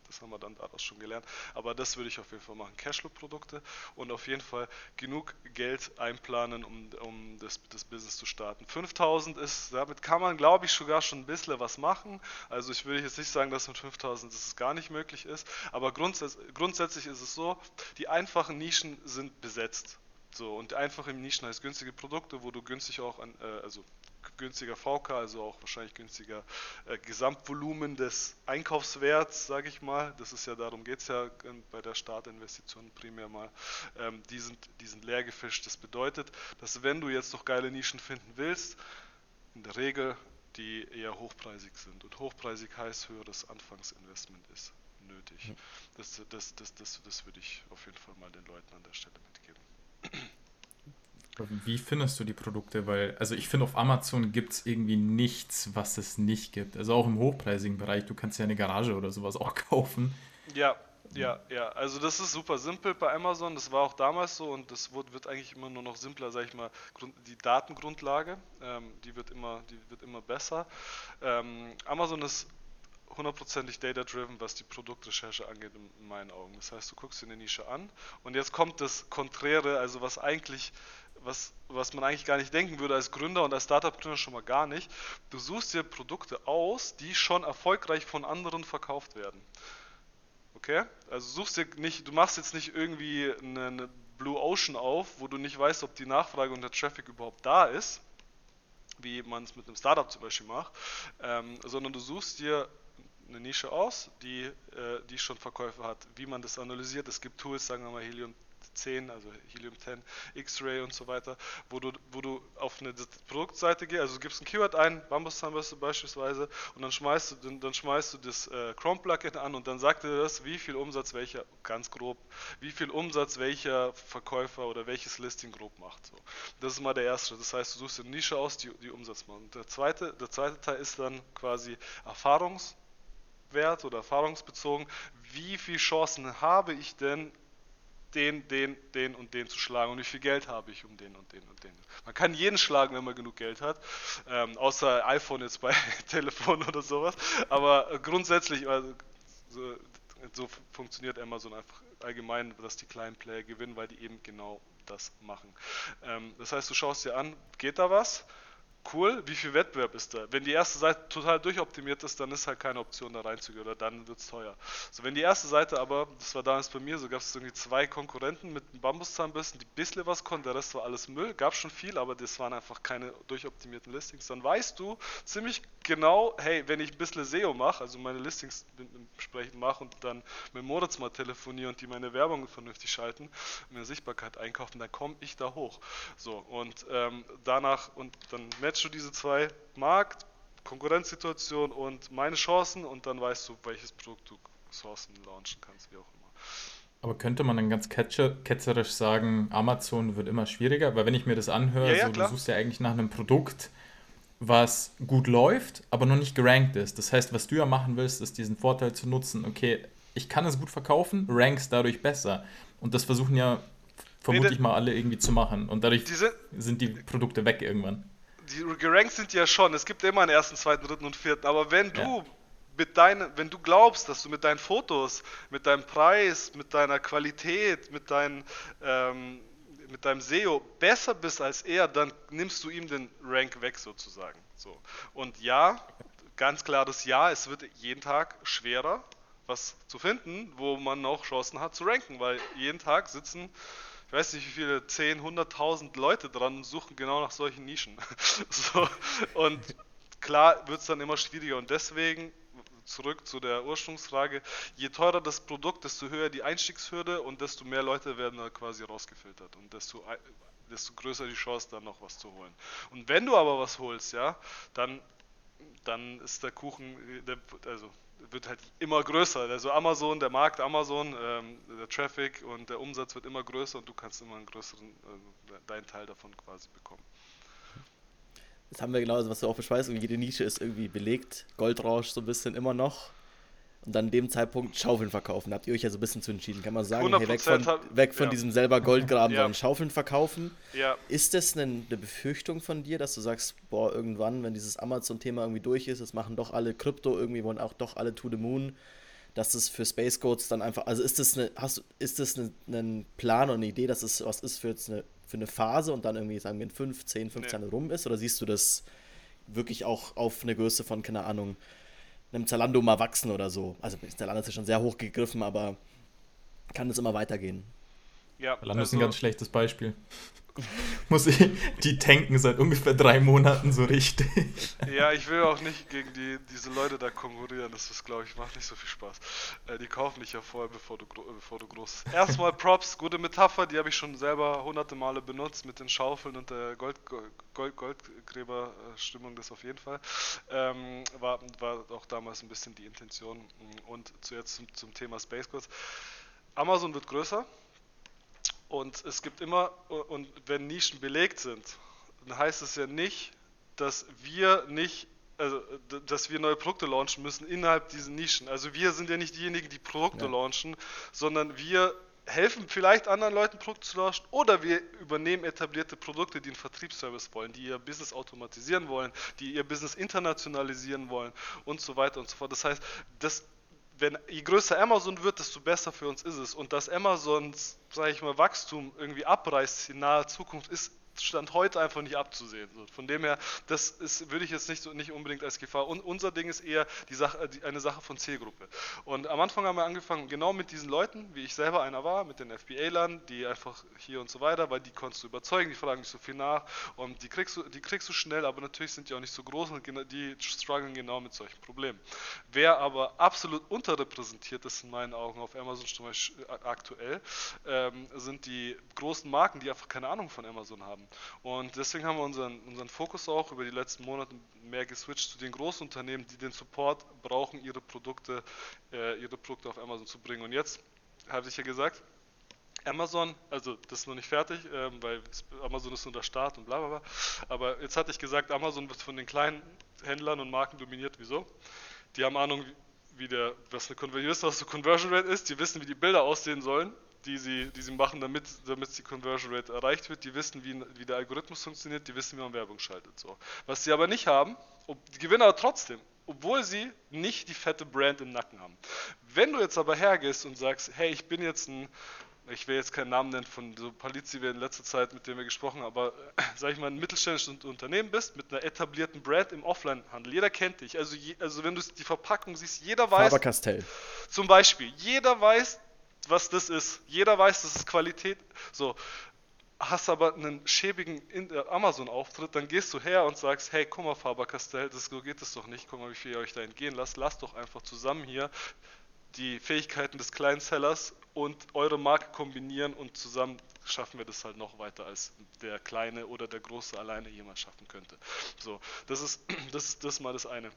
Speaker 2: das haben wir dann daraus schon gelernt. Aber das würde ich auf jeden Fall machen. Cashflow-Produkte und auf jeden Fall genug Geld einplanen, um, um das, das Business zu starten. 5000 ist, damit kann man, glaube ich, sogar schon ein bisschen was machen. Also ich würde jetzt nicht sagen, dass mit 5000 das gar nicht möglich ist. Aber grundsätzlich, grundsätzlich ist es so, die einfachen Nischen sind besetzt. So, und einfache Nischen heißt günstige Produkte, wo du günstig auch an, äh, also günstiger VK, also auch wahrscheinlich günstiger äh, Gesamtvolumen des Einkaufswerts, sage ich mal. Das ist ja, darum geht es ja bei der Startinvestition primär mal. Ähm, die, sind, die sind leer gefischt. Das bedeutet, dass wenn du jetzt noch geile Nischen finden willst, in der Regel die eher hochpreisig sind. Und hochpreisig heißt höheres Anfangsinvestment ist nötig. Das, das, das, das, das würde ich auf jeden Fall mal den Leuten an der Stelle mitgeben.
Speaker 3: Wie findest du die Produkte? Weil, also ich finde, auf Amazon gibt es irgendwie nichts, was es nicht gibt. Also auch im hochpreisigen Bereich, du kannst ja eine Garage oder sowas auch kaufen.
Speaker 2: Ja, ja, ja. Also das ist super simpel bei Amazon. Das war auch damals so und das wird, wird eigentlich immer nur noch simpler, sag ich mal. Die Datengrundlage, ähm, die wird immer, die wird immer besser. Ähm, Amazon ist hundertprozentig data-driven, was die Produktrecherche angeht, in meinen Augen. Das heißt, du guckst dir eine Nische an und jetzt kommt das Konträre, also was eigentlich was, was man eigentlich gar nicht denken würde als Gründer und als Startup-Gründer schon mal gar nicht. Du suchst dir Produkte aus, die schon erfolgreich von anderen verkauft werden. Okay? Also suchst dir nicht, du machst jetzt nicht irgendwie eine, eine Blue Ocean auf, wo du nicht weißt, ob die Nachfrage und der Traffic überhaupt da ist, wie man es mit einem Startup zum Beispiel macht, ähm, sondern du suchst dir eine Nische aus, die, äh, die schon Verkäufe hat. Wie man das analysiert, es gibt Tools, sagen wir mal Helium 10, also Helium 10, X-Ray und so weiter, wo du, wo du auf eine Produktseite gehst, also du gibst ein Keyword ein, Bambus Zahnbürste beispielsweise, und dann schmeißt du, dann, dann schmeißt du das äh, Chrome Plugin an und dann sagt dir das, wie viel Umsatz welcher, ganz grob, wie viel Umsatz welcher Verkäufer oder welches Listing grob macht. So. Das ist mal der erste. Das heißt, du suchst eine Nische aus, die, die Umsatz macht. Und der zweite, der zweite Teil ist dann quasi Erfahrungswert oder erfahrungsbezogen. Wie viele Chancen habe ich denn den, den, den und den zu schlagen und wie viel Geld habe ich, um den und den und den. Man kann jeden schlagen, wenn man genug Geld hat, ähm, außer iPhone jetzt bei Telefon oder sowas. Aber grundsätzlich, also, so, so funktioniert Amazon einfach allgemein, dass die kleinen Player gewinnen, weil die eben genau das machen. Ähm, das heißt, du schaust dir an, geht da was? Cool, wie viel Wettbewerb ist da? Wenn die erste Seite total durchoptimiert ist, dann ist halt keine Option da reinzugehen oder dann wird es teuer. So, wenn die erste Seite aber, das war damals bei mir, so gab es irgendwie zwei Konkurrenten mit einem Bambuszahnbürsten, die ein bisschen was konnten, der Rest war alles Müll, gab schon viel, aber das waren einfach keine durchoptimierten Listings. Dann weißt du ziemlich genau, hey, wenn ich ein bisschen SEO mache, also meine Listings entsprechend mache und dann mit Moritz mal telefoniere und die meine Werbung vernünftig schalten, mir Sichtbarkeit einkaufen, dann komme ich da hoch. So, und ähm, danach, und dann match matchst du diese zwei, Markt, Konkurrenzsituation und meine Chancen und dann weißt du, welches Produkt du sourcen, launchen kannst, wie auch immer.
Speaker 3: Aber könnte man dann ganz ketzerisch sagen, Amazon wird immer schwieriger? Weil wenn ich mir das anhöre, ja, ja, so, du suchst ja eigentlich nach einem Produkt, was gut läuft, aber noch nicht gerankt ist. Das heißt, was du ja machen willst, ist diesen Vorteil zu nutzen, okay, ich kann es gut verkaufen, ranks dadurch besser. Und das versuchen ja vermutlich nee, mal alle irgendwie zu machen. Und dadurch diese, sind die Produkte weg irgendwann
Speaker 2: die gerankt sind ja schon. Es gibt immer einen ersten, zweiten, dritten und vierten. Aber wenn du ja. mit deinen, wenn du glaubst, dass du mit deinen Fotos, mit deinem Preis, mit deiner Qualität, mit deinen ähm, mit deinem SEO besser bist als er, dann nimmst du ihm den Rank weg sozusagen. So. Und ja, ganz klar das Ja, es wird jeden Tag schwerer, was zu finden, wo man noch Chancen hat zu ranken, weil jeden Tag sitzen ich weiß nicht, wie viele 10, 100.000 Leute dran und suchen genau nach solchen Nischen. so, und klar wird es dann immer schwieriger und deswegen zurück zu der Ursprungsfrage, je teurer das Produkt, desto höher die Einstiegshürde und desto mehr Leute werden da quasi rausgefiltert und desto, desto größer die Chance, dann noch was zu holen. Und wenn du aber was holst, ja, dann, dann ist der Kuchen, der, also wird halt immer größer. Also Amazon, der Markt Amazon, ähm, der Traffic und der Umsatz wird immer größer und du kannst immer einen größeren, äh, deinen Teil davon quasi bekommen.
Speaker 1: Das haben wir genauso, was du auch beschreibst. Jede Nische ist irgendwie belegt. Goldrausch so ein bisschen immer noch und dann in dem Zeitpunkt Schaufeln verkaufen. Da habt ihr euch ja so ein bisschen zu entschieden. Kann man sagen, hey, weg von, weg von ja. diesem selber Goldgraben, ja. sondern Schaufeln verkaufen.
Speaker 2: Ja.
Speaker 1: Ist das eine, eine, Befürchtung von dir, dass du sagst, boah, irgendwann, wenn dieses Amazon-Thema irgendwie durch ist, das machen doch alle Krypto, irgendwie wollen auch doch alle to the moon, dass das für Space Codes dann einfach, also ist das eine, hast, ist das ein Plan oder eine Idee, dass es was ist für jetzt eine, für eine Phase und dann irgendwie, sagen wir, in 5, 10, 15 nee. rum ist? Oder siehst du das wirklich auch auf eine Größe von, keine Ahnung, einem Zalando mal wachsen oder so. Also Zalando ist ja schon sehr hoch gegriffen, aber kann es immer weitergehen.
Speaker 3: Ja, Zalando also, ist ein also ganz schlechtes Beispiel. Muss ich, die tanken seit ungefähr drei Monaten so richtig.
Speaker 2: Ja, ich will auch nicht gegen die, diese Leute da konkurrieren. Das ist, glaube ich, macht nicht so viel Spaß. Äh, die kaufen dich ja vorher, bevor du, bevor du groß. Erstmal Props, gute Metapher, die habe ich schon selber hunderte Male benutzt mit den Schaufeln und der Gold, Gold, Goldgräberstimmung, das auf jeden Fall. Ähm, war, war auch damals ein bisschen die Intention. Und zuerst zum, zum Thema Space Codes. Amazon wird größer und es gibt immer, und wenn Nischen belegt sind, dann heißt es ja nicht, dass wir nicht, also dass wir neue Produkte launchen müssen innerhalb diesen Nischen. Also wir sind ja nicht diejenigen, die Produkte ja. launchen, sondern wir helfen vielleicht anderen Leuten Produkte zu launchen oder wir übernehmen etablierte Produkte, die einen Vertriebsservice wollen, die ihr Business automatisieren wollen, die ihr Business internationalisieren wollen und so weiter und so fort. Das heißt, das wenn, je größer Amazon wird, desto besser für uns ist es. Und dass Amazons, sage ich mal, Wachstum irgendwie abreißt in naher Zukunft, ist Stand heute einfach nicht abzusehen. So, von dem her, das ist, würde ich jetzt nicht, so, nicht unbedingt als Gefahr. Und unser Ding ist eher die Sache, die, eine Sache von Zielgruppe. Und am Anfang haben wir angefangen, genau mit diesen Leuten, wie ich selber einer war, mit den FBA-Lern, die einfach hier und so weiter, weil die konntest du überzeugen, die fragen nicht so viel nach und die kriegst du, die kriegst du schnell, aber natürlich sind die auch nicht so groß und die strugglen genau mit solchen Problemen. Wer aber absolut unterrepräsentiert ist in meinen Augen auf Amazon zum Beispiel aktuell, ähm, sind die großen Marken, die einfach keine Ahnung von Amazon haben. Und deswegen haben wir unseren, unseren Fokus auch über die letzten Monate mehr geswitcht zu den großen Unternehmen, die den Support brauchen, ihre Produkte, äh, ihre Produkte auf Amazon zu bringen. Und jetzt habe ich ja gesagt, Amazon, also das ist noch nicht fertig, ähm, weil Amazon ist nur der Start und bla bla bla. Aber jetzt hatte ich gesagt, Amazon wird von den kleinen Händlern und Marken dominiert. Wieso? Die haben Ahnung, wie der, was eine Conversion Rate ist, die wissen, wie die Bilder aussehen sollen, die sie, die sie machen, damit, damit die Conversion Rate erreicht wird. Die wissen, wie, wie der Algorithmus funktioniert, die wissen, wie man Werbung schaltet. So. Was sie aber nicht haben, ob, die gewinnen aber trotzdem, obwohl sie nicht die fette Brand im Nacken haben. Wenn du jetzt aber hergehst und sagst, hey, ich bin jetzt ein ich will jetzt keinen Namen nennen von so Palizzi, wir in letzter Zeit, mit dem wir gesprochen haben, aber sag ich mal, ein mittelständisches Unternehmen bist mit einer etablierten Brand im Offline-Handel. Jeder kennt dich. Also, je, also wenn du die Verpackung siehst, jeder weiß.
Speaker 1: Faber Castell.
Speaker 2: Zum Beispiel, jeder weiß, was das ist. Jeder weiß, das ist Qualität. So. Hast aber einen schäbigen äh, Amazon-Auftritt, dann gehst du her und sagst, hey, guck mal, Faber Castell, das, so geht das doch nicht, guck mal, wie viel ihr euch da entgehen lasst, lasst doch einfach zusammen hier die Fähigkeiten des kleinen Sellers und eure Marke kombinieren und zusammen schaffen wir das halt noch weiter, als der kleine oder der große alleine jemand schaffen könnte. So, das ist das, das ist mal das eine.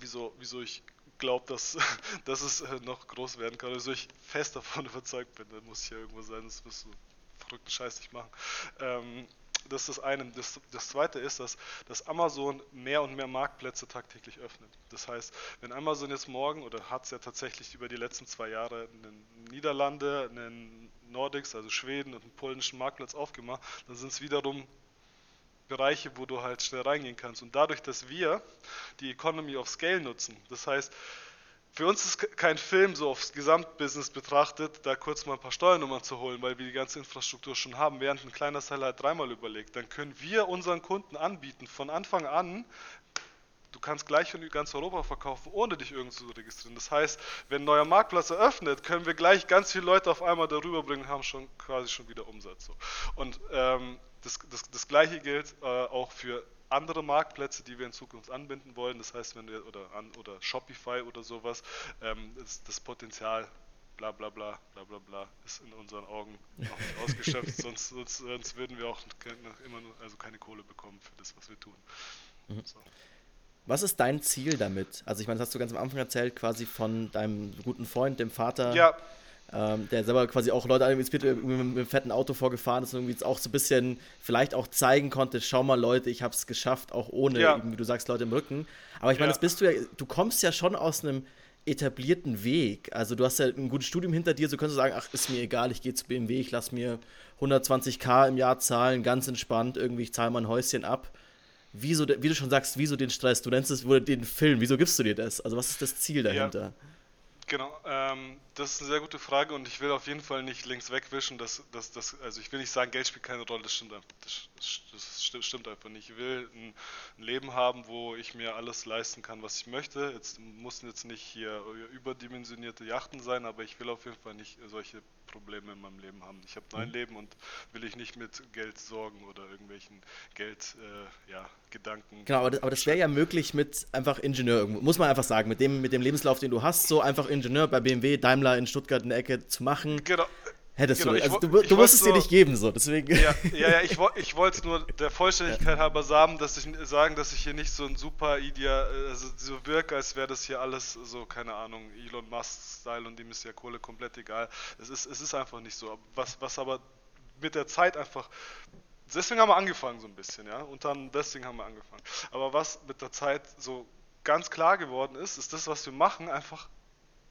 Speaker 2: Wieso, wieso ich glaube, dass, dass es äh, noch groß werden kann, wieso ich fest davon überzeugt bin, dann muss ich ja irgendwo sein, das wirst du verrückten Scheiß nicht machen. Ähm, das ist das eine. Das, das zweite ist, dass, dass Amazon mehr und mehr Marktplätze tagtäglich öffnet. Das heißt, wenn Amazon jetzt morgen, oder hat es ja tatsächlich über die letzten zwei Jahre einen Niederlande, einen Nordics, also Schweden und einen polnischen Marktplatz aufgemacht, dann sind es wiederum Bereiche, wo du halt schnell reingehen kannst. Und dadurch, dass wir die Economy of Scale nutzen, das heißt, für uns ist kein Film so aufs Gesamtbusiness betrachtet, da kurz mal ein paar Steuernummern zu holen, weil wir die ganze Infrastruktur schon haben, während ein kleiner Seller halt dreimal überlegt. Dann können wir unseren Kunden anbieten, von Anfang an, du kannst gleich in ganz Europa verkaufen, ohne dich irgendwo zu registrieren. Das heißt, wenn ein neuer Marktplatz eröffnet, können wir gleich ganz viele Leute auf einmal darüber bringen haben schon quasi schon wieder Umsatz. Und ähm, das, das, das gleiche gilt äh, auch für andere Marktplätze, die wir in Zukunft anbinden wollen. Das heißt, wenn wir oder an oder Shopify oder sowas, ähm, ist das Potenzial bla bla bla bla bla bla ist in unseren Augen noch nicht ausgeschöpft, sonst, sonst, sonst, würden wir auch immer nur, also keine Kohle bekommen für das, was wir tun.
Speaker 1: Mhm. So. Was ist dein Ziel damit? Also ich meine, das hast du ganz am Anfang erzählt, quasi von deinem guten Freund, dem Vater.
Speaker 2: Ja,
Speaker 1: ähm, der selber quasi auch Leute inspiriert, mit, mit einem fetten Auto vorgefahren ist und irgendwie auch so ein bisschen vielleicht auch zeigen konnte, schau mal Leute, ich habe es geschafft, auch ohne, ja. wie du sagst, Leute im Rücken. Aber ich meine, ja. das bist du ja, du kommst ja schon aus einem etablierten Weg. Also du hast ja ein gutes Studium hinter dir, so könntest du sagen, ach, ist mir egal, ich gehe zu BMW, ich lasse mir 120k im Jahr zahlen, ganz entspannt, irgendwie, ich zahle mein Häuschen ab. Wieso, wie du schon sagst, wieso den Stress? Du nennst es oder den Film, wieso gibst du dir das? Also was ist das Ziel dahinter? Ja.
Speaker 2: Genau, ähm, das ist eine sehr gute Frage und ich will auf jeden Fall nicht links wegwischen, dass, dass also ich will nicht sagen, Geld spielt keine Rolle, das stimmt, das, das stimmt, einfach nicht. Ich will ein, Leben haben, wo ich mir alles leisten kann, was ich möchte. Jetzt müssen jetzt nicht hier überdimensionierte Yachten sein, aber ich will auf jeden Fall nicht solche Probleme in meinem Leben haben. Ich habe nur ein mhm. Leben und will ich nicht mit Geld sorgen oder irgendwelchen Geld, äh, ja, Gedanken.
Speaker 1: Genau, aber das, aber das wäre ja möglich mit einfach Ingenieur, muss man einfach sagen, mit dem, mit dem Lebenslauf, den du hast, so einfach Ingenieur bei BMW, Daimler in Stuttgart in der Ecke zu machen.
Speaker 2: Genau.
Speaker 1: Hättest genau, du. Also du, du musst es dir nicht geben, so, deswegen.
Speaker 2: Ja, ja, ja ich, ich wollte es nur der Vollständigkeit halber sagen, dass ich, sagen, dass ich hier nicht so ein super Idea, also so wirke, als wäre das hier alles so, keine Ahnung, Elon Musk-Style und dem ist ja Kohle komplett egal. Es ist, es ist einfach nicht so. Was, was aber mit der Zeit einfach deswegen haben wir angefangen so ein bisschen, ja, und dann deswegen haben wir angefangen. Aber was mit der Zeit so ganz klar geworden ist, ist das, was wir machen, einfach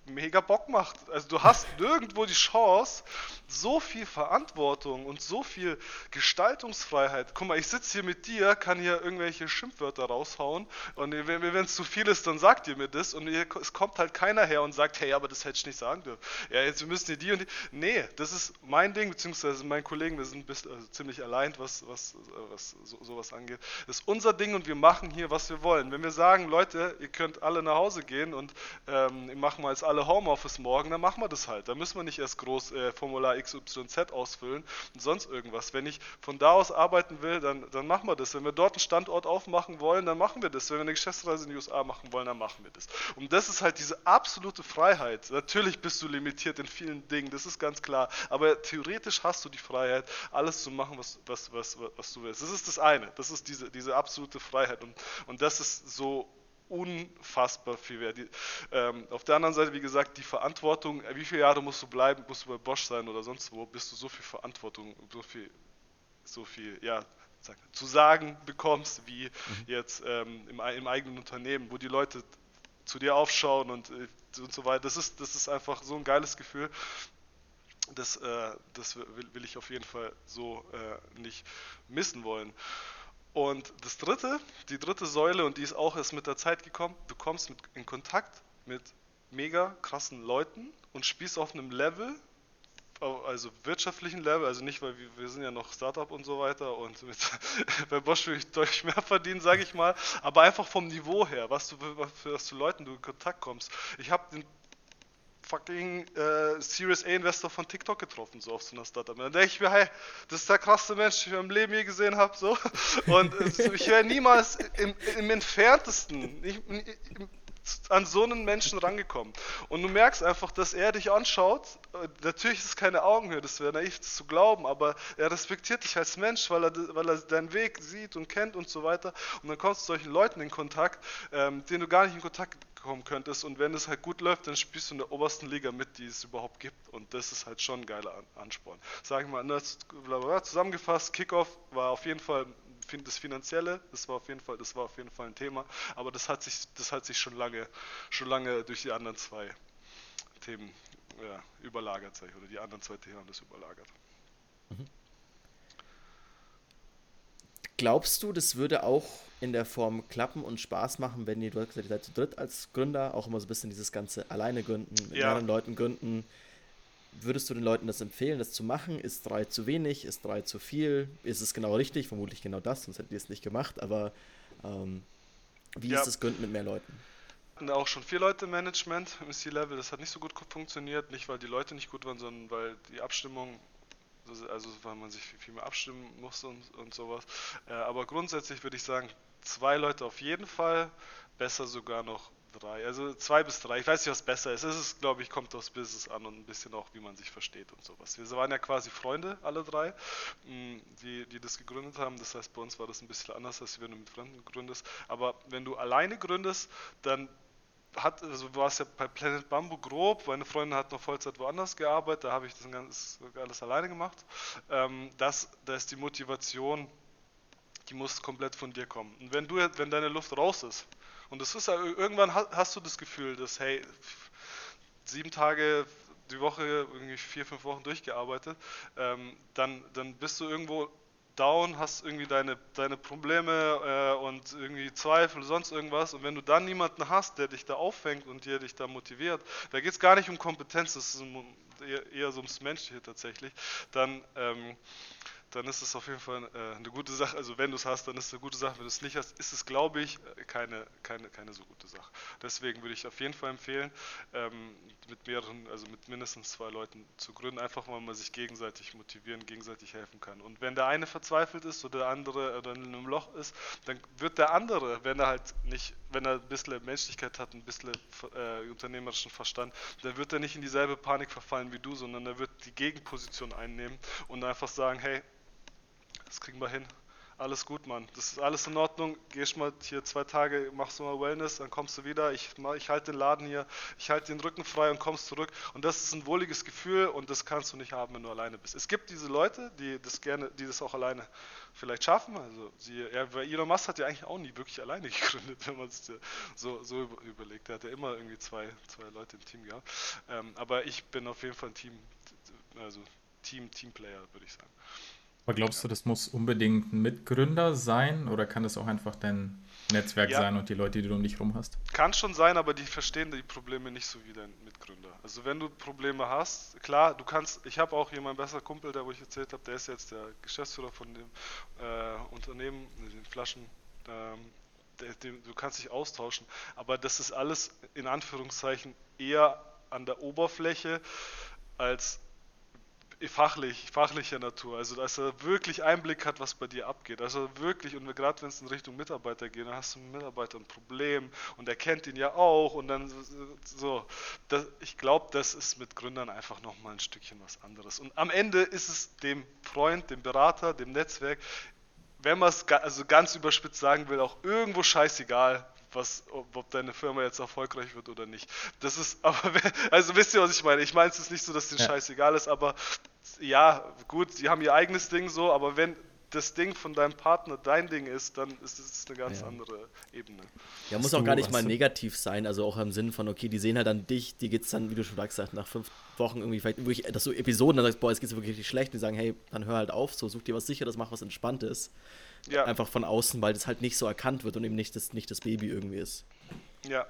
Speaker 2: mega Bock macht. Also du hast nirgendwo die Chance, so viel Verantwortung und so viel Gestaltungsfreiheit. Guck mal, ich sitze hier mit dir, kann hier irgendwelche Schimpfwörter raushauen und wenn es zu viel ist, dann sagt ihr mir das und es kommt halt keiner her und sagt, hey, aber das hätte ich nicht sagen dürfen. Ja, jetzt müssen hier die und die. Nee, das ist mein Ding, beziehungsweise mein Kollegen, wir sind bis, also ziemlich allein, was, was, was so, sowas angeht. Das ist unser Ding und wir machen hier, was wir wollen. Wenn wir sagen, Leute, ihr könnt alle nach Hause gehen und ähm, machen wir jetzt alle Homeoffice morgen, dann machen wir das halt. Da müssen wir nicht erst groß äh, Formular XYZ ausfüllen und sonst irgendwas. Wenn ich von da aus arbeiten will, dann, dann machen wir das. Wenn wir dort einen Standort aufmachen wollen, dann machen wir das. Wenn wir eine Geschäftsreise in die USA machen wollen, dann machen wir das. Und das ist halt diese absolute Freiheit. Natürlich bist du limitiert in vielen Dingen, das ist ganz klar. Aber theoretisch hast du die Freiheit, alles zu machen, was, was, was, was du willst. Das ist das eine. Das ist diese, diese absolute Freiheit. Und, und das ist so unfassbar viel wert. Die, ähm, auf der anderen Seite, wie gesagt, die Verantwortung, äh, wie viele Jahre musst du bleiben, musst du bei Bosch sein oder sonst wo, bis du so viel Verantwortung, so viel, so viel, ja, sag, zu sagen bekommst, wie mhm. jetzt ähm, im, im, eigenen Unternehmen, wo die Leute zu dir aufschauen und, äh, und so weiter. Das ist, das ist einfach so ein geiles Gefühl. Das, äh, das will, will, ich auf jeden Fall so äh, nicht missen wollen. Und das dritte, die dritte Säule, und die ist auch erst mit der Zeit gekommen, du kommst mit, in Kontakt mit mega krassen Leuten und spielst auf einem Level, also wirtschaftlichen Level, also nicht, weil wir, wir sind ja noch Startup und so weiter und mit, bei Bosch will ich deutlich mehr verdienen, sage ich mal, aber einfach vom Niveau her, was du, für was zu Leuten du in Kontakt kommst. Ich habe fucking äh, Series A Investor von TikTok getroffen, so auf so einer Startup. Dann denke ich mir, hey, das ist der krasseste Mensch, den ich in meinem Leben je gesehen habe, so. Und äh, ich wäre niemals im, im entferntesten, ich, im, an so einen Menschen rangekommen. Und du merkst einfach, dass er dich anschaut. Natürlich ist es keine Augenhöhe, das wäre naiv das zu glauben, aber er respektiert dich als Mensch, weil er, weil er deinen Weg sieht und kennt und so weiter. Und dann kommst du solchen Leuten in Kontakt, ähm, denen du gar nicht in Kontakt kommen könntest. Und wenn es halt gut läuft, dann spielst du in der obersten Liga mit, die es überhaupt gibt. Und das ist halt schon ein geiler Ansporn. Sag ich mal, zusammengefasst, Kickoff war auf jeden Fall das Finanzielle, das war auf jeden Fall, das war auf jeden Fall ein Thema, aber das hat sich, das hat sich schon lange, schon lange durch die anderen zwei Themen ja, überlagert, sag ich, oder die anderen zwei Themen haben das überlagert. Mhm.
Speaker 1: Glaubst du, das würde auch in der Form klappen und Spaß machen, wenn ihr, du hast gesagt, ihr seid zu dritt als Gründer, auch immer so ein bisschen dieses ganze alleine gründen, mit ja. mehreren Leuten gründen, Würdest du den Leuten das empfehlen, das zu machen? Ist drei zu wenig? Ist drei zu viel? Ist es genau richtig? Vermutlich genau das, sonst hättet ihr es nicht gemacht. Aber ähm, wie ja. ist das Gründen mit mehr Leuten?
Speaker 2: Wir hatten auch schon vier Leute im Management im C-Level. Das hat nicht so gut funktioniert. Nicht, weil die Leute nicht gut waren, sondern weil die Abstimmung, also weil man sich viel mehr abstimmen musste und, und sowas. Äh, aber grundsätzlich würde ich sagen, zwei Leute auf jeden Fall. Besser sogar noch drei. Also zwei bis drei. Ich weiß nicht, was besser ist. Es ist, glaube ich, kommt aufs Business an und ein bisschen auch, wie man sich versteht und sowas. Wir waren ja quasi Freunde, alle drei, mm, die, die das gegründet haben. Das heißt, bei uns war das ein bisschen anders, als wenn du mit Fremden gründest. Aber wenn du alleine gründest, dann hat, also du warst ja bei Planet Bamboo grob, meine Freundin hat noch Vollzeit woanders gearbeitet, da habe ich das ganz, alles alleine gemacht. Ähm, das, da ist die Motivation, die muss komplett von dir kommen. Und wenn du, wenn deine Luft raus ist, und das ist irgendwann hast du das Gefühl, dass, hey, sieben Tage die Woche, irgendwie vier, fünf Wochen durchgearbeitet, ähm, dann, dann bist du irgendwo down, hast irgendwie deine, deine Probleme äh, und irgendwie Zweifel, sonst irgendwas. Und wenn du dann niemanden hast, der dich da auffängt und der dich da motiviert, da geht es gar nicht um Kompetenz, das ist eher, eher so ums Menschliche tatsächlich, dann ähm, dann ist es auf jeden Fall äh, eine gute Sache. Also wenn du es hast, dann ist es eine gute Sache. Wenn du es nicht hast, ist es, glaube ich, keine, keine, keine so gute Sache. Deswegen würde ich auf jeden Fall empfehlen, ähm, mit mehreren, also mit mindestens zwei Leuten zu gründen, einfach weil man sich gegenseitig motivieren, gegenseitig helfen kann. Und wenn der eine verzweifelt ist oder der andere oder in einem Loch ist, dann wird der andere, wenn er halt nicht, wenn er ein bisschen Menschlichkeit hat, ein bisschen äh, unternehmerischen Verstand, dann wird er nicht in dieselbe Panik verfallen wie du, sondern er wird die Gegenposition einnehmen und einfach sagen, hey, das kriegen wir hin. Alles gut, Mann. Das ist alles in Ordnung. Gehst mal hier zwei Tage, machst du mal Wellness, dann kommst du wieder. Ich, ich halte den Laden hier, ich halte den Rücken frei und kommst zurück. Und das ist ein wohliges Gefühl und das kannst du nicht haben, wenn du alleine bist. Es gibt diese Leute, die das gerne, die das auch alleine vielleicht schaffen. Also sie, ja, Elon Musk hat ja eigentlich auch nie wirklich alleine gegründet, wenn man es so, so überlegt. Er hat ja immer irgendwie zwei, zwei Leute im Team gehabt. Ähm, aber ich bin auf jeden Fall ein Team, also Team, Teamplayer, würde ich sagen.
Speaker 3: Aber glaubst du, das muss unbedingt ein Mitgründer sein oder kann das auch einfach dein Netzwerk ja. sein und die Leute, die du um dich rum hast?
Speaker 2: Kann schon sein, aber die verstehen die Probleme nicht so wie dein Mitgründer. Also wenn du Probleme hast, klar, du kannst, ich habe auch hier meinen bester Kumpel, der wo ich erzählt habe, der ist jetzt der Geschäftsführer von dem äh, Unternehmen, den Flaschen, ähm, der, den, du kannst dich austauschen, aber das ist alles in Anführungszeichen eher an der Oberfläche als fachlich, fachlicher Natur. Also, dass er wirklich Einblick hat, was bei dir abgeht. Also wirklich, und gerade wenn es in Richtung Mitarbeiter geht, dann hast du mit dem Mitarbeiter ein Problem und er kennt ihn ja auch und dann so. Das, ich glaube, das ist mit Gründern einfach nochmal ein Stückchen was anderes. Und am Ende ist es dem Freund, dem Berater, dem Netzwerk, wenn man es also ganz überspitzt sagen will, auch irgendwo scheißegal, was, ob deine Firma jetzt erfolgreich wird oder nicht. Das ist, aber, also wisst ihr, was ich meine? Ich meine, es ist nicht so, dass denen ja. scheißegal ist, aber ja, gut, sie haben ihr eigenes Ding so, aber wenn das Ding von deinem Partner dein Ding ist, dann ist es eine ganz ja. andere Ebene.
Speaker 1: Ja, muss auch gar nicht mal negativ sein, also auch im Sinn von, okay, die sehen halt dann dich, die geht's dann, wie du schon sagst, nach fünf Wochen irgendwie vielleicht wirklich, dass du Episoden dann sagst, boah, es geht's wirklich richtig schlecht, die sagen, hey, dann hör halt auf, so such dir was sicheres, mach was Entspanntes. Ja. Einfach von außen, weil das halt nicht so erkannt wird und eben nicht das, nicht das Baby irgendwie ist.
Speaker 2: Ja,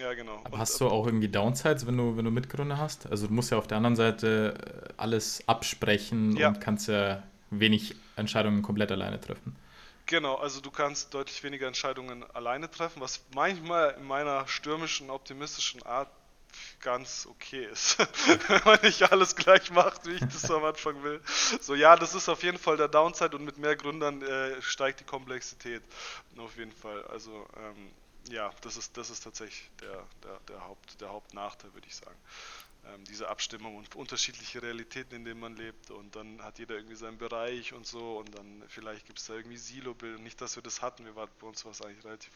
Speaker 2: ja, genau.
Speaker 3: Aber und, hast du auch irgendwie Downsides, wenn du, wenn du Mitgründer hast? Also du musst ja auf der anderen Seite äh, alles absprechen ja. und kannst ja wenig Entscheidungen komplett alleine treffen.
Speaker 2: Genau, also du kannst deutlich weniger Entscheidungen alleine treffen, was manchmal in meiner stürmischen, optimistischen Art ganz okay ist. Wenn man nicht alles gleich macht, wie ich das am Anfang will. So, ja, das ist auf jeden Fall der Downside und mit mehr Gründern äh, steigt die Komplexität. Auf jeden Fall. Also, ähm, ja, das ist, das ist tatsächlich der, der, der, Haupt, der Hauptnachteil, würde ich sagen. Ähm, diese Abstimmung und unterschiedliche Realitäten, in denen man lebt und dann hat jeder irgendwie seinen Bereich und so und dann vielleicht gibt es da irgendwie Silo-Bildung. Nicht, dass wir das hatten, wir waren bei uns war es eigentlich relativ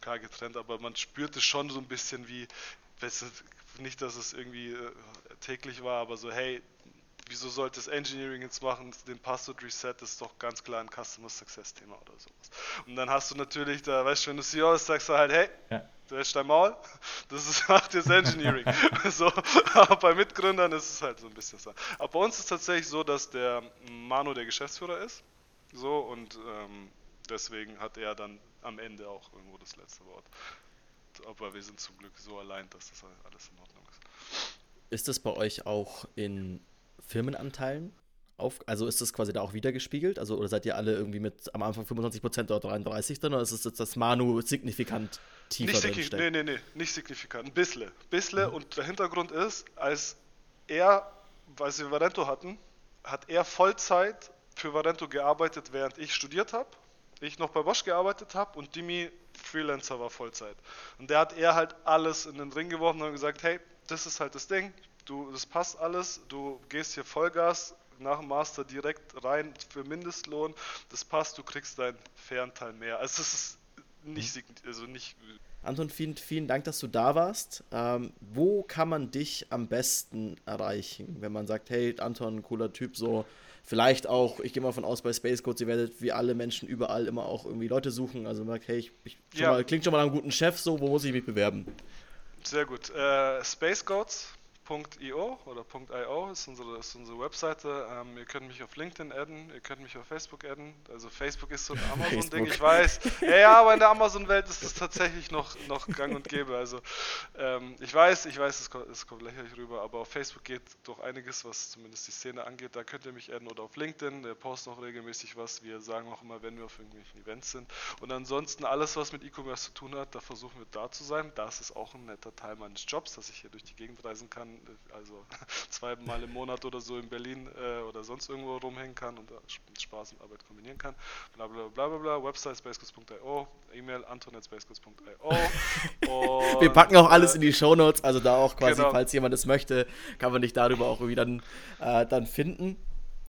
Speaker 2: klar getrennt, aber man spürte schon so ein bisschen wie, nicht, dass es irgendwie äh, täglich war, aber so, hey, wieso sollte das Engineering jetzt machen, den Password Reset ist doch ganz klar ein Customer Success Thema oder sowas. Und dann hast du natürlich da, weißt du, wenn du CEO hast, sagst du halt, hey, ja. du hast dein Maul, das ist, macht jetzt Engineering. so, aber bei Mitgründern ist es halt so ein bisschen so. Aber bei uns ist es tatsächlich so, dass der Manu der Geschäftsführer ist, so, und ähm, deswegen hat er dann am Ende auch irgendwo das letzte Wort. Aber wir sind zum Glück so allein, dass das alles in Ordnung ist.
Speaker 1: Ist das bei euch auch in Firmenanteilen auf, also ist das quasi da auch wieder gespiegelt? Also, oder seid ihr alle irgendwie mit am Anfang 25% oder 33 drin, oder ist es jetzt das Manu signifikant tiefer
Speaker 2: nicht signifikant, Nee, nee, nee, nicht signifikant. Ein bisschen. Bissle mhm. und der Hintergrund ist, als er, als wir Varento hatten, hat er Vollzeit für Varento gearbeitet, während ich studiert habe, ich noch bei Bosch gearbeitet habe und Dimi Freelancer war Vollzeit. Und der hat er halt alles in den Ring geworfen und gesagt, hey, das ist halt das Ding, du, das passt alles, du gehst hier Vollgas nach dem Master direkt rein für Mindestlohn, das passt, du kriegst deinen fairen Teil mehr. Also es ist nicht, mhm. also nicht
Speaker 1: Anton, vielen, vielen Dank, dass du da warst. Ähm, wo kann man dich am besten erreichen, wenn man sagt, hey, Anton, cooler Typ, so vielleicht auch, ich gehe mal von aus bei Space Codes, ihr werdet wie alle Menschen überall immer auch irgendwie Leute suchen. Also man sagt, hey, ich, ich ja. mal, klingt schon mal nach einem guten Chef, so, wo muss ich mich bewerben?
Speaker 2: Sehr gut. Äh, Space Codes .io oder .io ist unsere, ist unsere Webseite. Ähm, ihr könnt mich auf LinkedIn adden, ihr könnt mich auf Facebook adden. Also Facebook ist so ein Amazon-Ding, ich weiß. Ja, ja, aber in der Amazon-Welt ist es tatsächlich noch, noch gang und gäbe. Also ähm, ich weiß, ich weiß, es kommt, es kommt lächerlich rüber, aber auf Facebook geht doch einiges, was zumindest die Szene angeht. Da könnt ihr mich adden oder auf LinkedIn, der postet auch regelmäßig was. Wir sagen auch immer, wenn wir auf irgendwelchen Events sind. Und ansonsten alles, was mit E-Commerce zu tun hat, da versuchen wir da zu sein. Das ist auch ein netter Teil meines Jobs, dass ich hier durch die Gegend reisen kann also zweimal im Monat oder so in Berlin äh, oder sonst irgendwo rumhängen kann und Spaß und Arbeit kombinieren kann. Bla bla bla bla bla. Website spacegoods.io, E-Mail anton.spacegoods.io.
Speaker 1: Wir packen auch alles äh, in die Show Notes, also da auch quasi, genau. falls jemand es möchte, kann man dich darüber auch irgendwie dann, äh, dann finden.